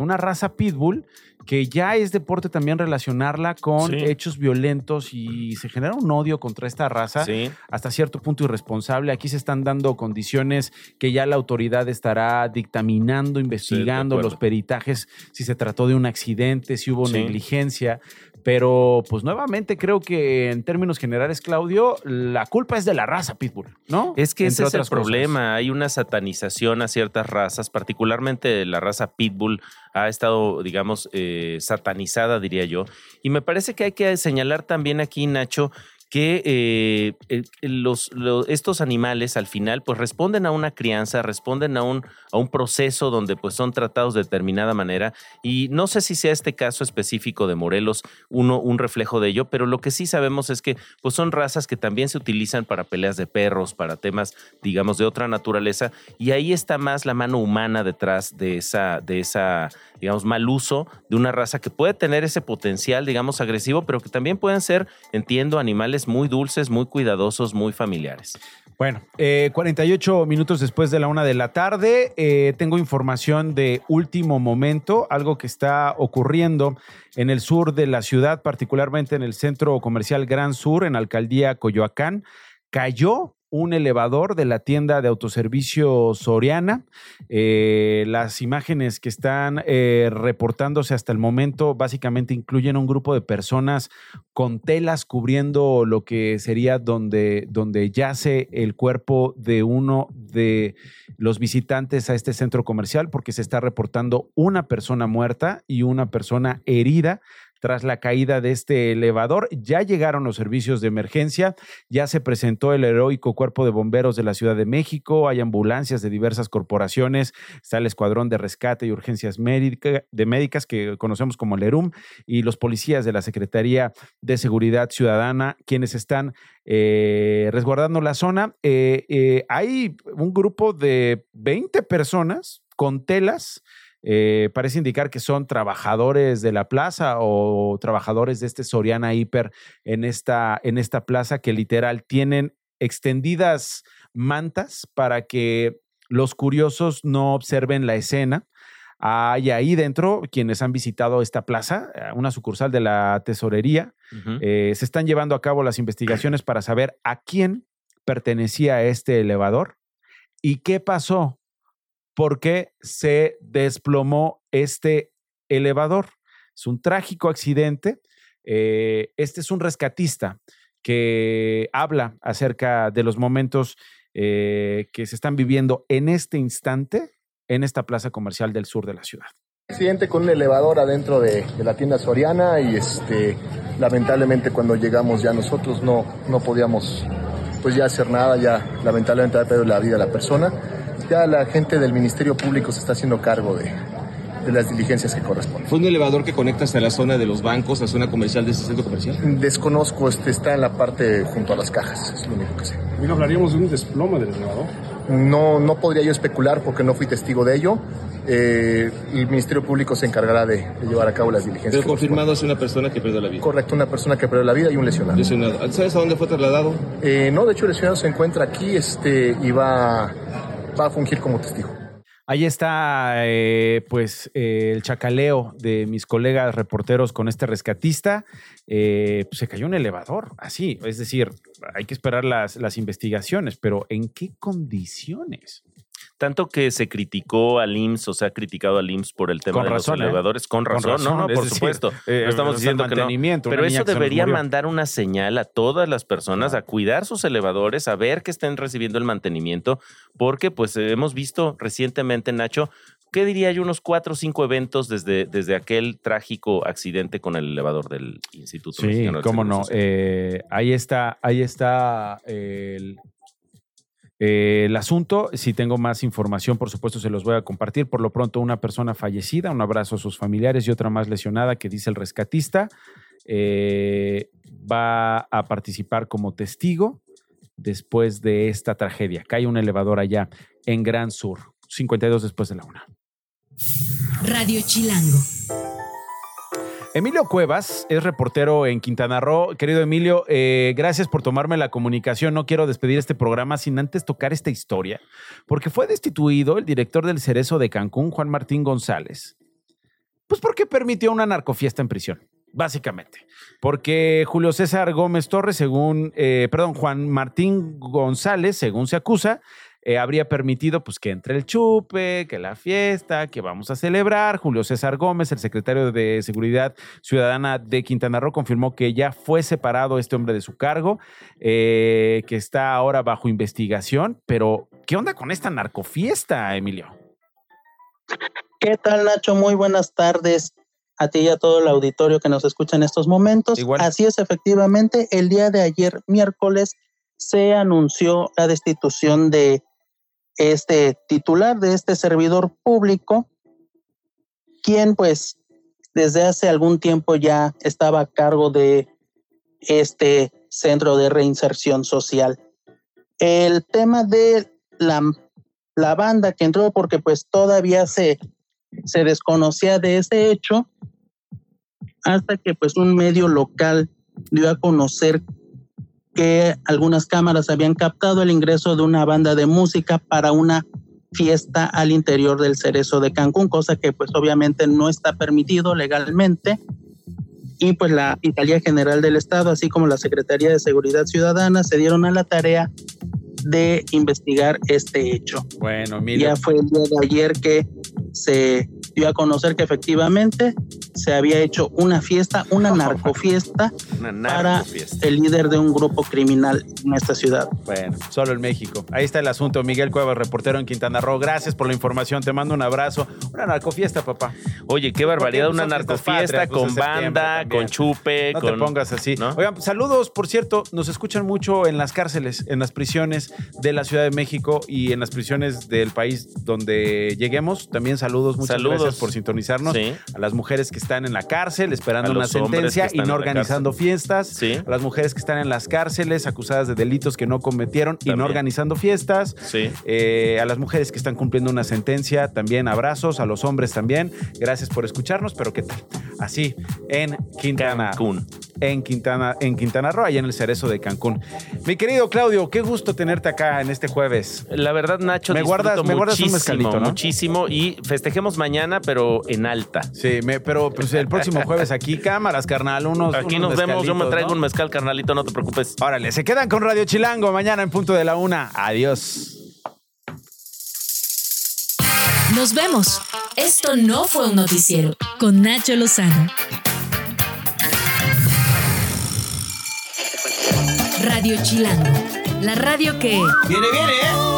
una raza pitbull que ya es deporte también relacionarla con hechos violentos y se genera un odio contra esta raza hasta cierto punto irresponsable. Aquí se están dando condiciones que ya la autoridad estará dictaminando, investigando los peritajes, si se trató de un accidente, si hubo negligencia. Pero pues nuevamente creo que en términos generales, Claudio, la culpa es de la raza Pitbull, ¿no? Es que ese es el problema. Hay una satanización a ciertas razas, particularmente la raza Pitbull ha estado, digamos, eh, satanizada, diría yo. Y me parece que hay que señalar también aquí, Nacho, que eh, los, estos animales al final pues responden a una crianza, responden a un, a un proceso donde pues son tratados de determinada manera. Y no sé si sea este caso específico de Morelos uno, un reflejo de ello, pero lo que sí sabemos es que pues son razas que también se utilizan para peleas de perros, para temas digamos de otra naturaleza. Y ahí está más la mano humana detrás de esa, de esa digamos, mal uso de una raza que puede tener ese potencial, digamos, agresivo, pero que también pueden ser, entiendo, animales muy dulces, muy cuidadosos, muy familiares. Bueno, 48 eh, minutos después de la una de la tarde, eh, tengo información de último momento, algo que está ocurriendo en el sur de la ciudad, particularmente en el centro comercial Gran Sur, en Alcaldía Coyoacán. Cayó un elevador de la tienda de autoservicio Soriana. Eh, las imágenes que están eh, reportándose hasta el momento básicamente incluyen un grupo de personas con telas cubriendo lo que sería donde, donde yace el cuerpo de uno de los visitantes a este centro comercial porque se está reportando una persona muerta y una persona herida tras la caída de este elevador. Ya llegaron los servicios de emergencia, ya se presentó el heroico cuerpo de bomberos de la Ciudad de México, hay ambulancias de diversas corporaciones, está el Escuadrón de Rescate y Urgencias de Médicas que conocemos como el ERUM y los policías de la Secretaría de Seguridad Ciudadana, quienes están eh, resguardando la zona. Eh, eh, hay un grupo de 20 personas con telas eh, parece indicar que son trabajadores de la plaza o trabajadores de este Soriana Hiper en esta, en esta plaza que literal tienen extendidas mantas para que los curiosos no observen la escena. Hay ahí dentro quienes han visitado esta plaza, eh, una sucursal de la tesorería. Eh, se están llevando a cabo las investigaciones para saber a quién pertenecía este elevador y qué pasó por qué se desplomó este elevador. Es un trágico accidente. Eh, este es un rescatista que habla acerca de los momentos eh, que se están viviendo en este instante en esta plaza comercial del sur de la ciudad. Accidente con un elevador adentro de, la tienda Soriana y este, lamentablemente cuando llegamos ya nosotros no, no podíamos pues ya hacer nada, ya lamentablemente ha perdido la vida de la persona ya la gente del Ministerio Público se está haciendo cargo de, las diligencias que corresponden. ¿Fue un elevador que conecta hasta la zona de los bancos, a la zona comercial de este centro comercial? Desconozco, este está en la parte junto a las cajas, es lo único que sé. ¿Y hablaríamos de un desplome del elevador? No, no podría yo especular porque no fui testigo de ello. Eh, el Ministerio Público se encargará de, llevar a cabo las diligencias. Pero confirmado es una persona que perdió la vida. Correcto, una persona que perdió la vida y un lesionado. lesionado. ¿Sabes a dónde fue trasladado? Eh, no, de hecho el lesionado se encuentra aquí este, y va va a fungir como testigo. Ahí está, eh, pues, eh, el chacaleo de mis colegas reporteros con este rescatista. Eh, pues, se cayó un elevador, así. Es decir, hay que esperar las, las investigaciones, pero ¿en qué condiciones? Tanto que se criticó al IMSS o se ha criticado al IMSS por el tema de los ¿eh? elevadores, con, razón, no, no, por supuesto. Eh, estamos diciendo que no. Pero eso debería mandar una señal a todas las personas a cuidar sus elevadores, a ver que estén recibiendo el mantenimiento, porque pues hemos visto recientemente, Nacho, ¿qué diría yo? Unos cuatro o cinco eventos desde, desde aquel trágico accidente con el elevador del Instituto sí, cómo no. Eh, ahí está, ahí está el, eh, el asunto, si tengo más información, por supuesto, se los voy a compartir. Por lo pronto, una persona fallecida, un abrazo a sus familiares y otra más lesionada que dice el rescatista, eh, va a participar como testigo después de esta tragedia. Cae un elevador allá en Gran Sur, 52 después de la una. Radio Chilango. Emilio Cuevas es reportero en Quintana Roo. Querido Emilio, eh, gracias por tomarme la comunicación. No quiero despedir este programa sin antes tocar esta historia, porque fue destituido el director del Cerezo de Cancún, Juan Martín González. Pues porque permitió una narcofiesta en prisión, básicamente. Porque Julio César Gómez Torres, según, eh, perdón, Juan Martín González, según se acusa, eh, habría permitido pues que entre el chupe, que la fiesta, que vamos a celebrar. Julio César Gómez, el secretario de Seguridad Ciudadana de Quintana Roo, confirmó que ya fue separado este hombre de su cargo, eh, que está ahora bajo investigación. Pero, ¿qué onda con esta narcofiesta, Emilio? ¿Qué tal, Nacho? Muy buenas tardes. a ti y a todo el auditorio que nos escucha en estos momentos. Así es, efectivamente, el día de ayer, miércoles, se anunció la destitución de este titular, de este servidor público, quien pues desde hace algún tiempo ya estaba a cargo de este centro de reinserción social. El tema de la, la banda que entró, porque pues todavía se, se desconocía de ese hecho, hasta que pues un medio local dio a conocer que algunas cámaras habían captado el ingreso de una banda de música para una fiesta al interior del cerezo de Cancún, cosa que pues obviamente no está permitido legalmente. Y pues la Italia General del Estado, así como la Secretaría de Seguridad Ciudadana, se dieron a la tarea de investigar este hecho. Bueno, Ya fue el día de ayer que se dio a conocer que efectivamente se había hecho una fiesta, una narcofiesta para el líder de un grupo criminal en esta ciudad. Bueno, solo en México. Ahí está el asunto. Miguel Cuevas, reportero en Quintana Roo. Gracias por la información. Te mando un abrazo. Una narcofiesta, papá. Oye, qué barbaridad. Una narcofiesta pues, con banda, con chupe. No te pongas así. Oigan, saludos, por cierto. Nos escuchan mucho en las cárceles, en las prisiones de la Ciudad de México y en las prisiones del país donde lleguemos. También saludos, muchas gracias por sintonizarnos. A las mujeres que están en la cárcel esperando una sentencia y no organizando fiestas. A las mujeres que están en las cárceles acusadas de delitos que no cometieron y no organizando fiestas. Eh, a las mujeres que están cumpliendo una sentencia, también abrazos. A los hombres también. Gracias por escucharnos, pero ¿qué tal? Así, en Quintana. Cancún. En Quintana, en Quintana Roo, allá en el cerezo de Cancún. Mi querido Claudio, qué gusto tenerte acá en este jueves. La verdad, Nacho, me guardas, me guardas un mezcalito, Muchísimo y festejemos mañana, pero en alta. Sí, pero pues el próximo jueves aquí, cámaras, carnal, unos Aquí nos vemos, yo me traigo un mezcal, carnalito, no te preocupes. Órale, se quedan con Radio Chilango mañana en punto de la una. Adiós. Nos vemos. Esto no fue un noticiero con Nacho Lozano. Radio Chilango, la radio que... Viene, viene, ¿eh?